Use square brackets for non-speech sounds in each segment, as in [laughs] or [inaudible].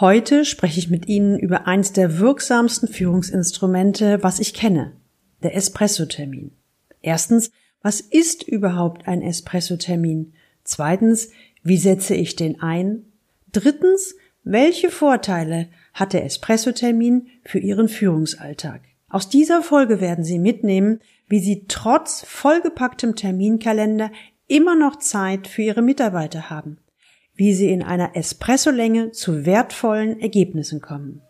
Heute spreche ich mit Ihnen über eins der wirksamsten Führungsinstrumente, was ich kenne, der Espresso-Termin. Erstens, was ist überhaupt ein Espresso-Termin? Zweitens, wie setze ich den ein? Drittens, welche Vorteile hat der Espresso-Termin für Ihren Führungsalltag? Aus dieser Folge werden Sie mitnehmen, wie Sie trotz vollgepacktem Terminkalender immer noch Zeit für Ihre Mitarbeiter haben wie sie in einer Espressolänge zu wertvollen Ergebnissen kommen.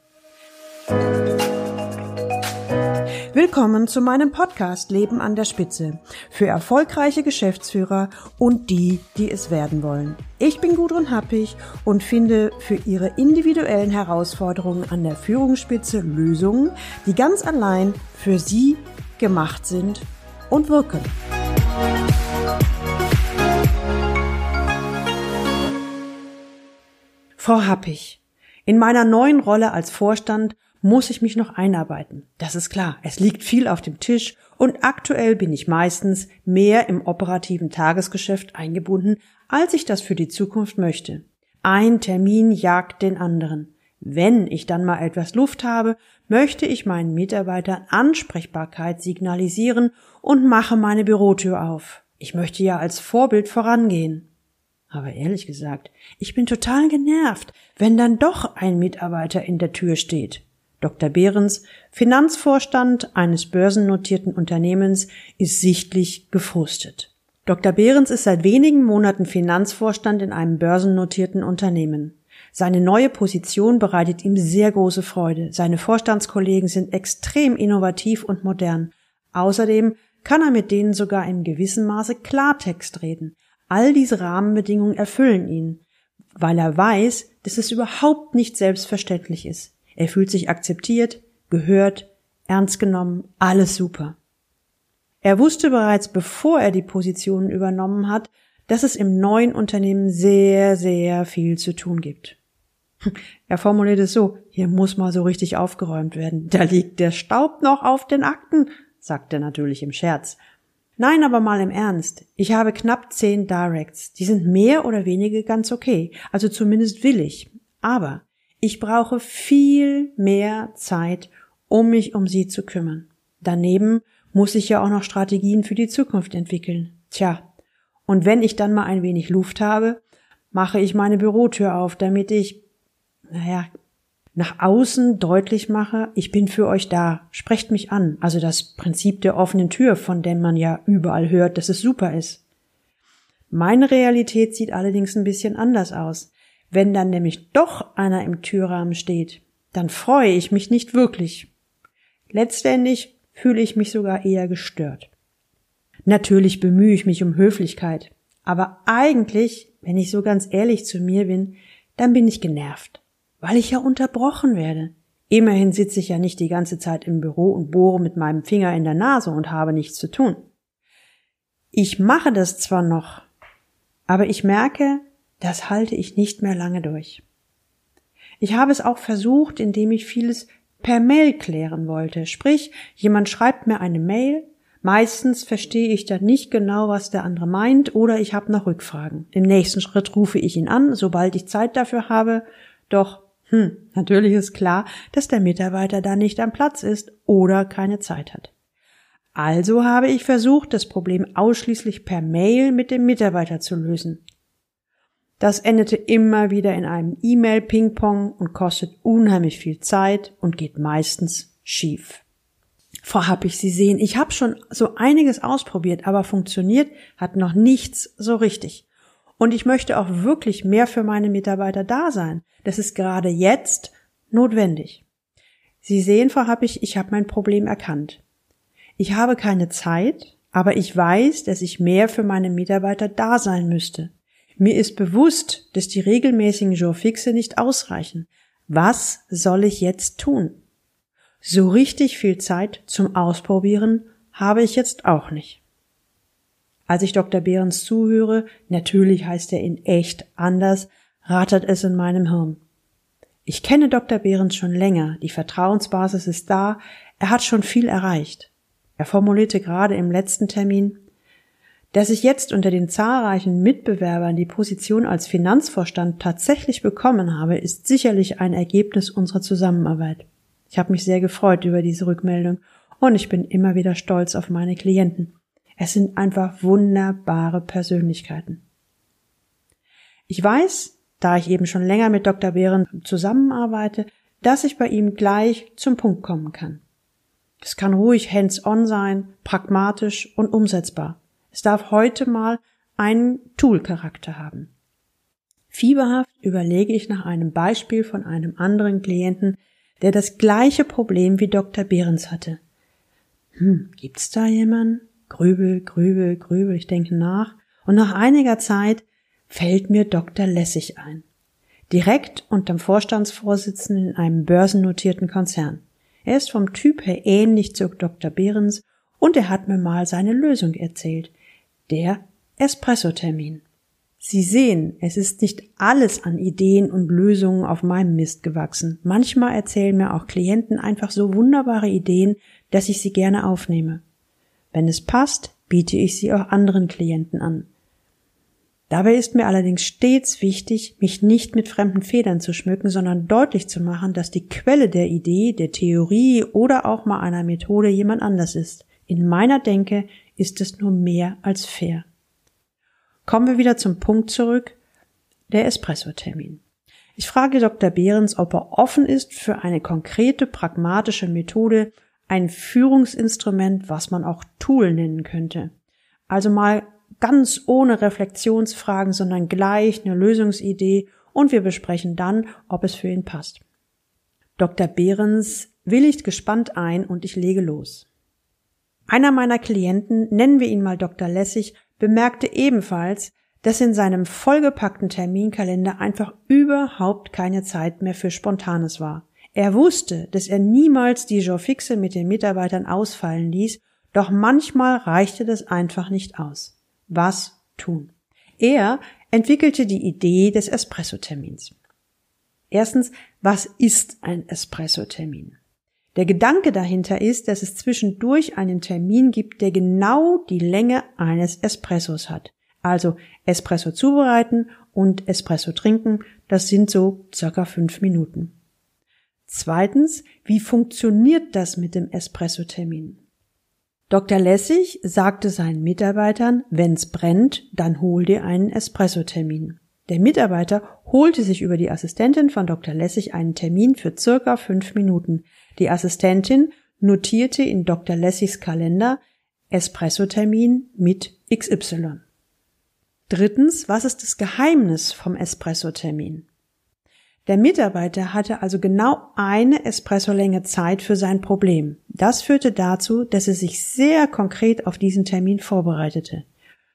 Willkommen zu meinem Podcast Leben an der Spitze für erfolgreiche Geschäftsführer und die, die es werden wollen. Ich bin Gudrun Happig und finde für Ihre individuellen Herausforderungen an der Führungsspitze Lösungen, die ganz allein für Sie gemacht sind und wirken. Frau Happig, in meiner neuen Rolle als Vorstand muss ich mich noch einarbeiten. Das ist klar. Es liegt viel auf dem Tisch und aktuell bin ich meistens mehr im operativen Tagesgeschäft eingebunden, als ich das für die Zukunft möchte. Ein Termin jagt den anderen. Wenn ich dann mal etwas Luft habe, möchte ich meinen Mitarbeitern Ansprechbarkeit signalisieren und mache meine Bürotür auf. Ich möchte ja als Vorbild vorangehen. Aber ehrlich gesagt, ich bin total genervt, wenn dann doch ein Mitarbeiter in der Tür steht. Dr. Behrens, Finanzvorstand eines börsennotierten Unternehmens, ist sichtlich gefrustet. Dr. Behrens ist seit wenigen Monaten Finanzvorstand in einem börsennotierten Unternehmen. Seine neue Position bereitet ihm sehr große Freude. Seine Vorstandskollegen sind extrem innovativ und modern. Außerdem kann er mit denen sogar in gewissem Maße Klartext reden. All diese Rahmenbedingungen erfüllen ihn, weil er weiß, dass es überhaupt nicht selbstverständlich ist. Er fühlt sich akzeptiert, gehört, ernst genommen, alles super. Er wusste bereits, bevor er die Positionen übernommen hat, dass es im neuen Unternehmen sehr, sehr viel zu tun gibt. [laughs] Er formuliert es so, hier muss mal so richtig aufgeräumt werden. Da liegt der Staub noch auf den Akten, sagt er natürlich im Scherz. Nein, aber mal im Ernst. Ich habe knapp zehn Directs. Die sind mehr oder weniger ganz okay. Also zumindest will ich. Aber ich brauche viel mehr Zeit, um mich um sie zu kümmern. Daneben muss ich ja auch noch Strategien für die Zukunft entwickeln. Tja. Und wenn ich dann mal ein wenig Luft habe, mache ich meine Bürotür auf, damit ich, naja, nach außen deutlich mache, ich bin für euch da, sprecht mich an. Also das Prinzip der offenen Tür, von dem man ja überall hört, dass es super ist. Meine Realität sieht allerdings ein bisschen anders aus. Wenn dann nämlich doch einer im Türrahmen steht, dann freue ich mich nicht wirklich. Letztendlich fühle ich mich sogar eher gestört. Natürlich bemühe ich mich um Höflichkeit, aber eigentlich, wenn ich so ganz ehrlich zu mir bin, dann bin ich genervt weil ich ja unterbrochen werde. Immerhin sitze ich ja nicht die ganze Zeit im Büro und bohre mit meinem Finger in der Nase und habe nichts zu tun. Ich mache das zwar noch, aber ich merke, das halte ich nicht mehr lange durch. Ich habe es auch versucht, indem ich vieles per Mail klären wollte. Sprich, jemand schreibt mir eine Mail, meistens verstehe ich dann nicht genau, was der andere meint, oder ich habe noch Rückfragen. Im nächsten Schritt rufe ich ihn an, sobald ich Zeit dafür habe, doch hm, natürlich ist klar, dass der Mitarbeiter da nicht am Platz ist oder keine Zeit hat. Also habe ich versucht, das Problem ausschließlich per Mail mit dem Mitarbeiter zu lösen. Das endete immer wieder in einem E-Mail-Ping-Pong und kostet unheimlich viel Zeit und geht meistens schief. Frau Happig, Sie sehen, ich habe schon so einiges ausprobiert, aber funktioniert hat noch nichts so richtig. Und ich möchte auch wirklich mehr für meine Mitarbeiter da sein. Das ist gerade jetzt notwendig. Sie sehen, Frau Happig, ich habe mein Problem erkannt. Ich habe keine Zeit, aber ich weiß, dass ich mehr für meine Mitarbeiter da sein müsste. Mir ist bewusst, dass die regelmäßigen Jourfixe nicht ausreichen. Was soll ich jetzt tun? So richtig viel Zeit zum Ausprobieren habe ich jetzt auch nicht. Als ich Dr. Behrens zuhöre, natürlich heißt er in echt anders, rattert es in meinem Hirn. Ich kenne Dr. Behrens schon länger, die Vertrauensbasis ist da, er hat schon viel erreicht. Er formulierte gerade im letzten Termin, Dass ich jetzt unter den zahlreichen Mitbewerbern die Position als Finanzvorstand tatsächlich bekommen habe, ist sicherlich ein Ergebnis unserer Zusammenarbeit. Ich habe mich sehr gefreut über diese Rückmeldung und ich bin immer wieder stolz auf meine Klienten. Es sind einfach wunderbare Persönlichkeiten. Ich weiß, da ich eben schon länger mit Dr. Behren zusammenarbeite, dass ich bei ihm gleich zum Punkt kommen kann. Es kann ruhig hands-on sein, pragmatisch und umsetzbar. Es darf heute mal einen Tool-Charakter haben. Fieberhaft überlege ich nach einem Beispiel von einem anderen Klienten, der das gleiche Problem wie Dr. Behrens hatte. Hm, gibt's da jemanden? Grübel, grübel, grübel, ich denke nach. Und nach einiger Zeit fällt mir Dr. Lessig ein. Direkt unterm Vorstandsvorsitzenden in einem börsennotierten Konzern. Er ist vom Typ her ähnlich zu Dr. Behrens und er hat mir mal seine Lösung erzählt. Der Espresso-Termin. Sie sehen, es ist nicht alles an Ideen und Lösungen auf meinem Mist gewachsen. Manchmal erzählen mir auch Klienten einfach so wunderbare Ideen, dass ich sie gerne aufnehme. Wenn es passt, biete ich sie auch anderen Klienten an. Dabei ist mir allerdings stets wichtig, mich nicht mit fremden Federn zu schmücken, sondern deutlich zu machen, dass die Quelle der Idee, der Theorie oder auch mal einer Methode jemand anders ist. In meiner Denke ist es nur mehr als fair. Kommen wir wieder zum Punkt zurück, der Espresso-Termin. Ich frage Dr. Behrens, ob er offen ist für eine konkrete, pragmatische Methode, ein Führungsinstrument, was man auch Tool nennen könnte. Also mal ganz ohne Reflexionsfragen, sondern gleich eine Lösungsidee und wir besprechen dann, ob es für ihn passt. Dr. Behrens willigt gespannt ein und ich lege los. Einer meiner Klienten, nennen wir ihn mal Dr. Lessig, bemerkte ebenfalls, dass in seinem vollgepackten Terminkalender einfach überhaupt keine Zeit mehr für Spontanes war. Er wusste, dass er niemals die Jour fixe mit den Mitarbeitern ausfallen ließ, doch manchmal reichte das einfach nicht aus was tun. Er entwickelte die Idee des Espresso-Termins. Erstens, was ist ein Espresso-Termin? Der Gedanke dahinter ist, dass es zwischendurch einen Termin gibt, der genau die Länge eines Espressos hat. Also Espresso zubereiten und Espresso trinken, das sind so circa fünf Minuten. Zweitens, wie funktioniert das mit dem Espresso-Termin? Dr. Lessig sagte seinen Mitarbeitern, wenn's brennt, dann hol dir einen Espresso-Termin. Der Mitarbeiter holte sich über die Assistentin von Dr. Lessig einen Termin für circa fünf Minuten. Die Assistentin notierte in Dr. Lessigs Kalender Espresso-Termin mit XY. Drittens, was ist das Geheimnis vom Espresso-Termin? Der Mitarbeiter hatte also genau eine Espressolänge Zeit für sein Problem. Das führte dazu, dass er sich sehr konkret auf diesen Termin vorbereitete.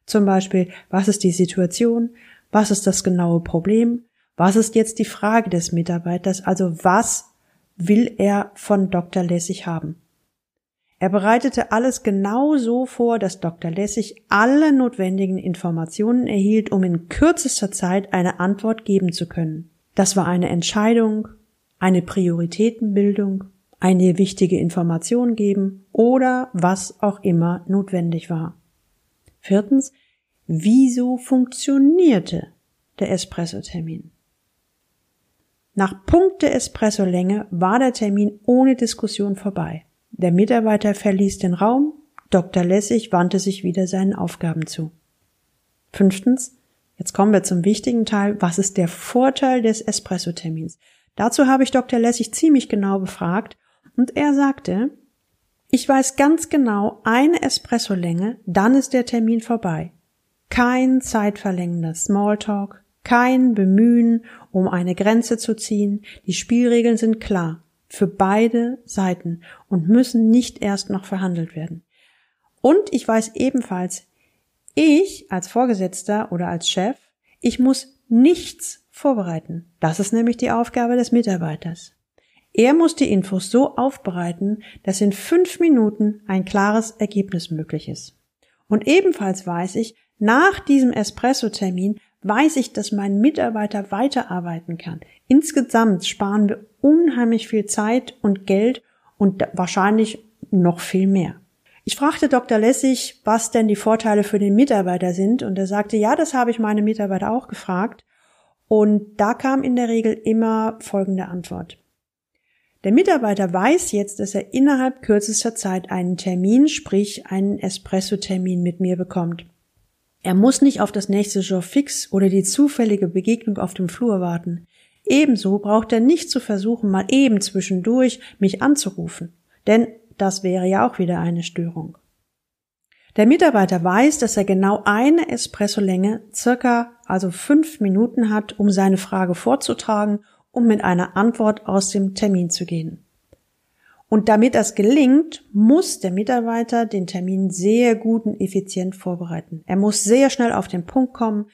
Zum Beispiel, was ist die Situation? Was ist das genaue Problem? Was ist jetzt die Frage des Mitarbeiters? Also was will er von Dr. Lessig haben? Er bereitete alles genau so vor, dass Dr. Lessig alle notwendigen Informationen erhielt, um in kürzester Zeit eine Antwort geben zu können. Das war eine Entscheidung, eine Prioritätenbildung, eine wichtige Information geben oder was auch immer notwendig war. Viertens, wieso funktionierte der Espresso-Termin? Nach Punkt der Espresso-Länge war der Termin ohne Diskussion vorbei. Der Mitarbeiter verließ den Raum, Dr. Lessig wandte sich wieder seinen Aufgaben zu. Fünftens, Jetzt kommen wir zum wichtigen Teil. Was ist der Vorteil des Espresso-Termins? Dazu habe ich Dr. Lessig ziemlich genau befragt und er sagte, ich weiß ganz genau eine Espresso-Länge, dann ist der Termin vorbei. Kein zeitverlängender Smalltalk, kein Bemühen, um eine Grenze zu ziehen. Die Spielregeln sind klar für beide Seiten und müssen nicht erst noch verhandelt werden. Und ich weiß ebenfalls, ich als Vorgesetzter oder als Chef, ich muss nichts vorbereiten. Das ist nämlich die Aufgabe des Mitarbeiters. Er muss die Infos so aufbereiten, dass in fünf Minuten ein klares Ergebnis möglich ist. Und ebenfalls weiß ich, nach diesem Espresso-Termin weiß ich, dass mein Mitarbeiter weiterarbeiten kann. Insgesamt sparen wir unheimlich viel Zeit und Geld und wahrscheinlich noch viel mehr. Ich fragte Dr. Lessig, was denn die Vorteile für den Mitarbeiter sind, und er sagte, ja, das habe ich meine Mitarbeiter auch gefragt. Und da kam in der Regel immer folgende Antwort. Der Mitarbeiter weiß jetzt, dass er innerhalb kürzester Zeit einen Termin, sprich einen Espresso-Termin mit mir bekommt. Er muss nicht auf das nächste Jour fix oder die zufällige Begegnung auf dem Flur warten. Ebenso braucht er nicht zu versuchen, mal eben zwischendurch mich anzurufen. Denn das wäre ja auch wieder eine Störung. Der Mitarbeiter weiß, dass er genau eine Espresso-Länge, circa also fünf Minuten hat, um seine Frage vorzutragen um mit einer Antwort aus dem Termin zu gehen. Und damit das gelingt, muss der Mitarbeiter den Termin sehr gut und effizient vorbereiten. Er muss sehr schnell auf den Punkt kommen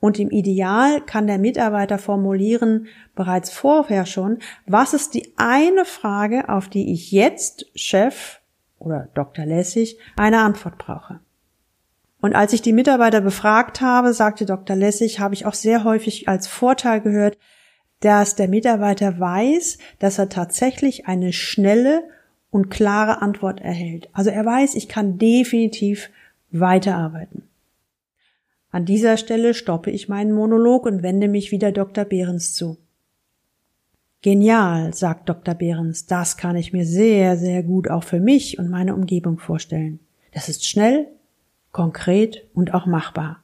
und im Ideal kann der Mitarbeiter formulieren, bereits vorher schon, was ist die eine Frage, auf die ich jetzt, Chef oder Dr. Lessig, eine Antwort brauche. Und als ich die Mitarbeiter befragt habe, sagte Dr. Lessig, habe ich auch sehr häufig als Vorteil gehört, dass der Mitarbeiter weiß, dass er tatsächlich eine schnelle und klare Antwort erhält. Also er weiß, ich kann definitiv weiterarbeiten. An dieser Stelle stoppe ich meinen Monolog und wende mich wieder Dr. Behrens zu. Genial, sagt Dr. Behrens, das kann ich mir sehr, sehr gut auch für mich und meine Umgebung vorstellen. Das ist schnell, konkret und auch machbar.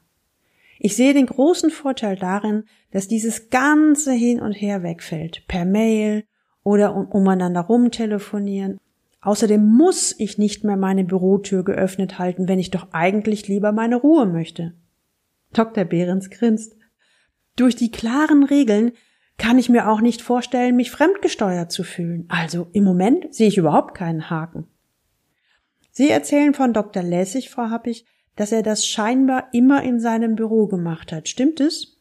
Ich sehe den großen Vorteil darin, dass dieses ganze Hin und Her wegfällt, per Mail oder um, umeinander rumtelefonieren. Außerdem muss ich nicht mehr meine Bürotür geöffnet halten, wenn ich doch eigentlich lieber meine Ruhe möchte. Dr. Behrens grinst. Durch die klaren Regeln kann ich mir auch nicht vorstellen, mich fremdgesteuert zu fühlen. Also im Moment sehe ich überhaupt keinen Haken. Sie erzählen von Dr. Lessig, Frau Happig, dass er das scheinbar immer in seinem Büro gemacht hat. Stimmt es?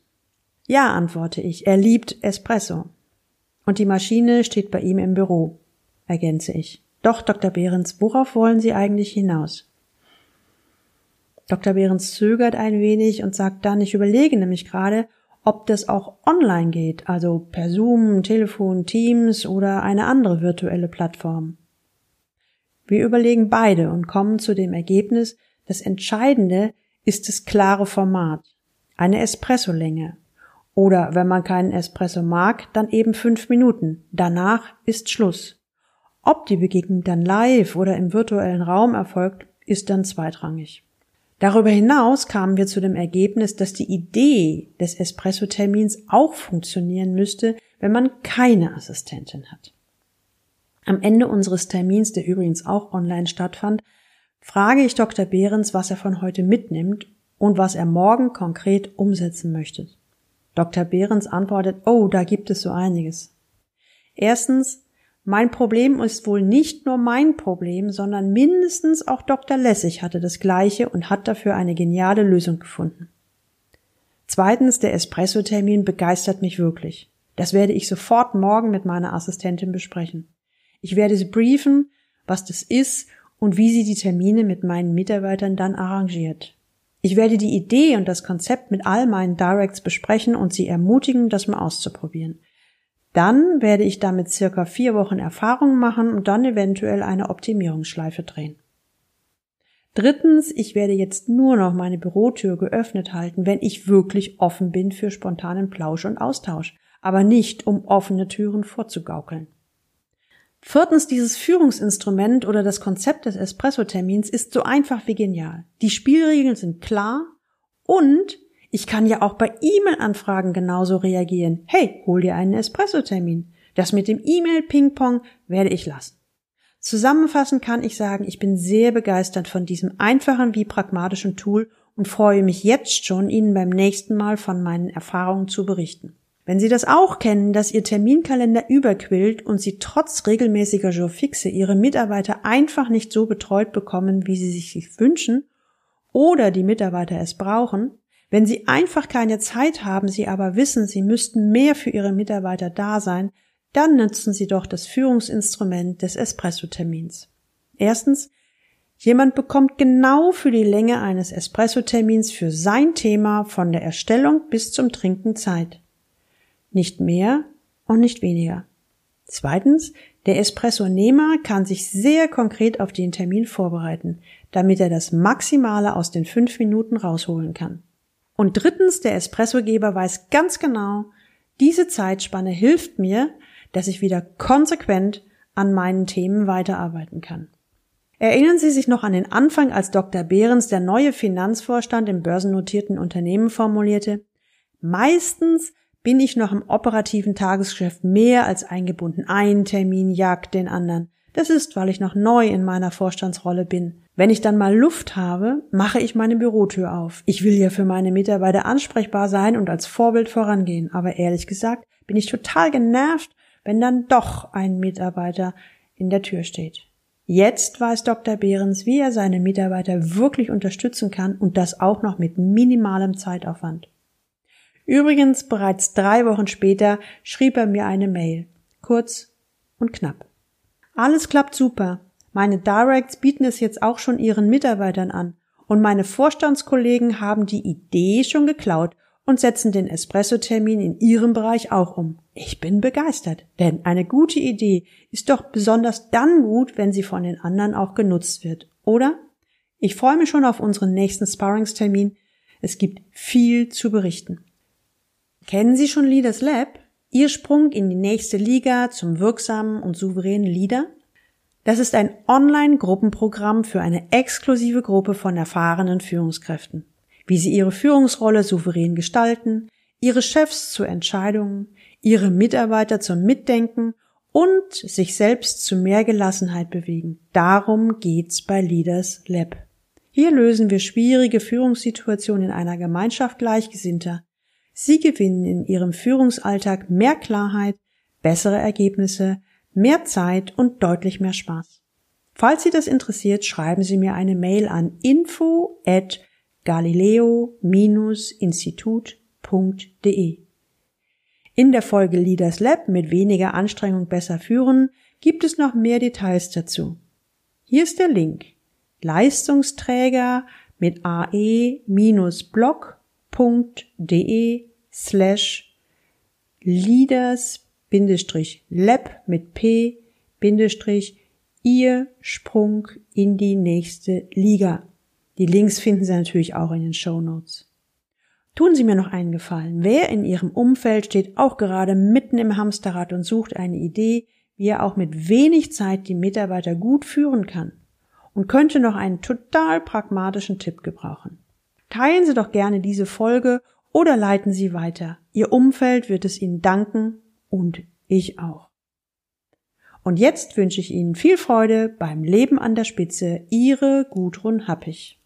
Ja, antworte ich. Er liebt Espresso. Und die Maschine steht bei ihm im Büro, ergänze ich. Doch, Dr. Behrens, worauf wollen Sie eigentlich hinaus? Dr. Behrens zögert ein wenig und sagt dann, ich überlege nämlich gerade, ob das auch online geht, also per Zoom, Telefon, Teams oder eine andere virtuelle Plattform. Wir überlegen beide und kommen zu dem Ergebnis, das Entscheidende ist das klare Format, eine Espresso-Länge. Oder wenn man keinen Espresso mag, dann eben fünf Minuten. Danach ist Schluss. Ob die Begegnung dann live oder im virtuellen Raum erfolgt, ist dann zweitrangig. Darüber hinaus kamen wir zu dem Ergebnis, dass die Idee des Espresso-Termins auch funktionieren müsste, wenn man keine Assistentin hat. Am Ende unseres Termins, der übrigens auch online stattfand, frage ich Dr. Behrens, was er von heute mitnimmt und was er morgen konkret umsetzen möchte. Dr. Behrens antwortet, oh, da gibt es so einiges. Erstens, mein Problem ist wohl nicht nur mein Problem, sondern mindestens auch Dr. Lessig hatte das gleiche und hat dafür eine geniale Lösung gefunden. Zweitens, der Espresso-Termin begeistert mich wirklich. Das werde ich sofort morgen mit meiner Assistentin besprechen. Ich werde sie briefen, was das ist und wie sie die Termine mit meinen Mitarbeitern dann arrangiert. Ich werde die Idee und das Konzept mit all meinen Directs besprechen und sie ermutigen, das mal auszuprobieren. Dann werde ich damit circa vier Wochen Erfahrung machen und dann eventuell eine Optimierungsschleife drehen. Drittens, ich werde jetzt nur noch meine Bürotür geöffnet halten, wenn ich wirklich offen bin für spontanen Plausch und Austausch, aber nicht um offene Türen vorzugaukeln. Viertens, dieses Führungsinstrument oder das Konzept des Espresso-Termins ist so einfach wie genial. Die Spielregeln sind klar und ich kann ja auch bei E-Mail-Anfragen genauso reagieren. Hey, hol dir einen Espresso-Termin. Das mit dem E-Mail-Ping-Pong werde ich lassen. Zusammenfassend kann ich sagen, ich bin sehr begeistert von diesem einfachen wie pragmatischen Tool und freue mich jetzt schon, Ihnen beim nächsten Mal von meinen Erfahrungen zu berichten. Wenn Sie das auch kennen, dass Ihr Terminkalender überquillt und Sie trotz regelmäßiger Jourfixe Ihre Mitarbeiter einfach nicht so betreut bekommen, wie Sie sich wünschen, oder die Mitarbeiter es brauchen, wenn Sie einfach keine Zeit haben, Sie aber wissen, Sie müssten mehr für Ihre Mitarbeiter da sein, dann nutzen Sie doch das Führungsinstrument des Espresso-Termins. Erstens, jemand bekommt genau für die Länge eines Espresso-Termins für sein Thema von der Erstellung bis zum Trinken Zeit. Nicht mehr und nicht weniger. Zweitens, der Espresso-Nehmer kann sich sehr konkret auf den Termin vorbereiten, damit er das Maximale aus den fünf Minuten rausholen kann. Und drittens, der Espressogeber weiß ganz genau, diese Zeitspanne hilft mir, dass ich wieder konsequent an meinen Themen weiterarbeiten kann. Erinnern Sie sich noch an den Anfang, als Dr. Behrens der neue Finanzvorstand im börsennotierten Unternehmen formulierte? Meistens bin ich noch im operativen Tagesgeschäft mehr als eingebunden. Ein Termin jagt den anderen. Das ist, weil ich noch neu in meiner Vorstandsrolle bin. Wenn ich dann mal Luft habe, mache ich meine Bürotür auf. Ich will ja für meine Mitarbeiter ansprechbar sein und als Vorbild vorangehen. Aber ehrlich gesagt bin ich total genervt, wenn dann doch ein Mitarbeiter in der Tür steht. Jetzt weiß Dr. Behrens, wie er seine Mitarbeiter wirklich unterstützen kann und das auch noch mit minimalem Zeitaufwand. Übrigens, bereits drei Wochen später schrieb er mir eine Mail. Kurz und knapp. Alles klappt super. Meine Directs bieten es jetzt auch schon ihren Mitarbeitern an. Und meine Vorstandskollegen haben die Idee schon geklaut und setzen den Espresso-Termin in ihrem Bereich auch um. Ich bin begeistert, denn eine gute Idee ist doch besonders dann gut, wenn sie von den anderen auch genutzt wird, oder? Ich freue mich schon auf unseren nächsten Sparringstermin. Es gibt viel zu berichten. Kennen Sie schon Leaders Lab? Ihr Sprung in die nächste Liga zum wirksamen und souveränen Leader? Das ist ein Online-Gruppenprogramm für eine exklusive Gruppe von erfahrenen Führungskräften. Wie sie ihre Führungsrolle souverän gestalten, ihre Chefs zu Entscheidungen, ihre Mitarbeiter zum Mitdenken und sich selbst zu mehr Gelassenheit bewegen. Darum geht's bei Leaders Lab. Hier lösen wir schwierige Führungssituationen in einer Gemeinschaft Gleichgesinnter Sie gewinnen in ihrem Führungsalltag mehr Klarheit, bessere Ergebnisse, mehr Zeit und deutlich mehr Spaß. Falls Sie das interessiert, schreiben Sie mir eine Mail an info at galileo-institut.de. In der Folge Leaders Lab mit weniger Anstrengung besser führen gibt es noch mehr Details dazu. Hier ist der Link. Leistungsträger mit ae-blog.de slash leaders lab mit p Bindestrich ihr Sprung in die nächste Liga. Die Links finden Sie natürlich auch in den Show Notes. Tun Sie mir noch einen Gefallen. Wer in Ihrem Umfeld steht auch gerade mitten im Hamsterrad und sucht eine Idee, wie er auch mit wenig Zeit die Mitarbeiter gut führen kann und könnte noch einen total pragmatischen Tipp gebrauchen. Teilen Sie doch gerne diese Folge oder leiten Sie weiter. Ihr Umfeld wird es Ihnen danken und ich auch. Und jetzt wünsche ich Ihnen viel Freude beim Leben an der Spitze. Ihre Gudrun Happig.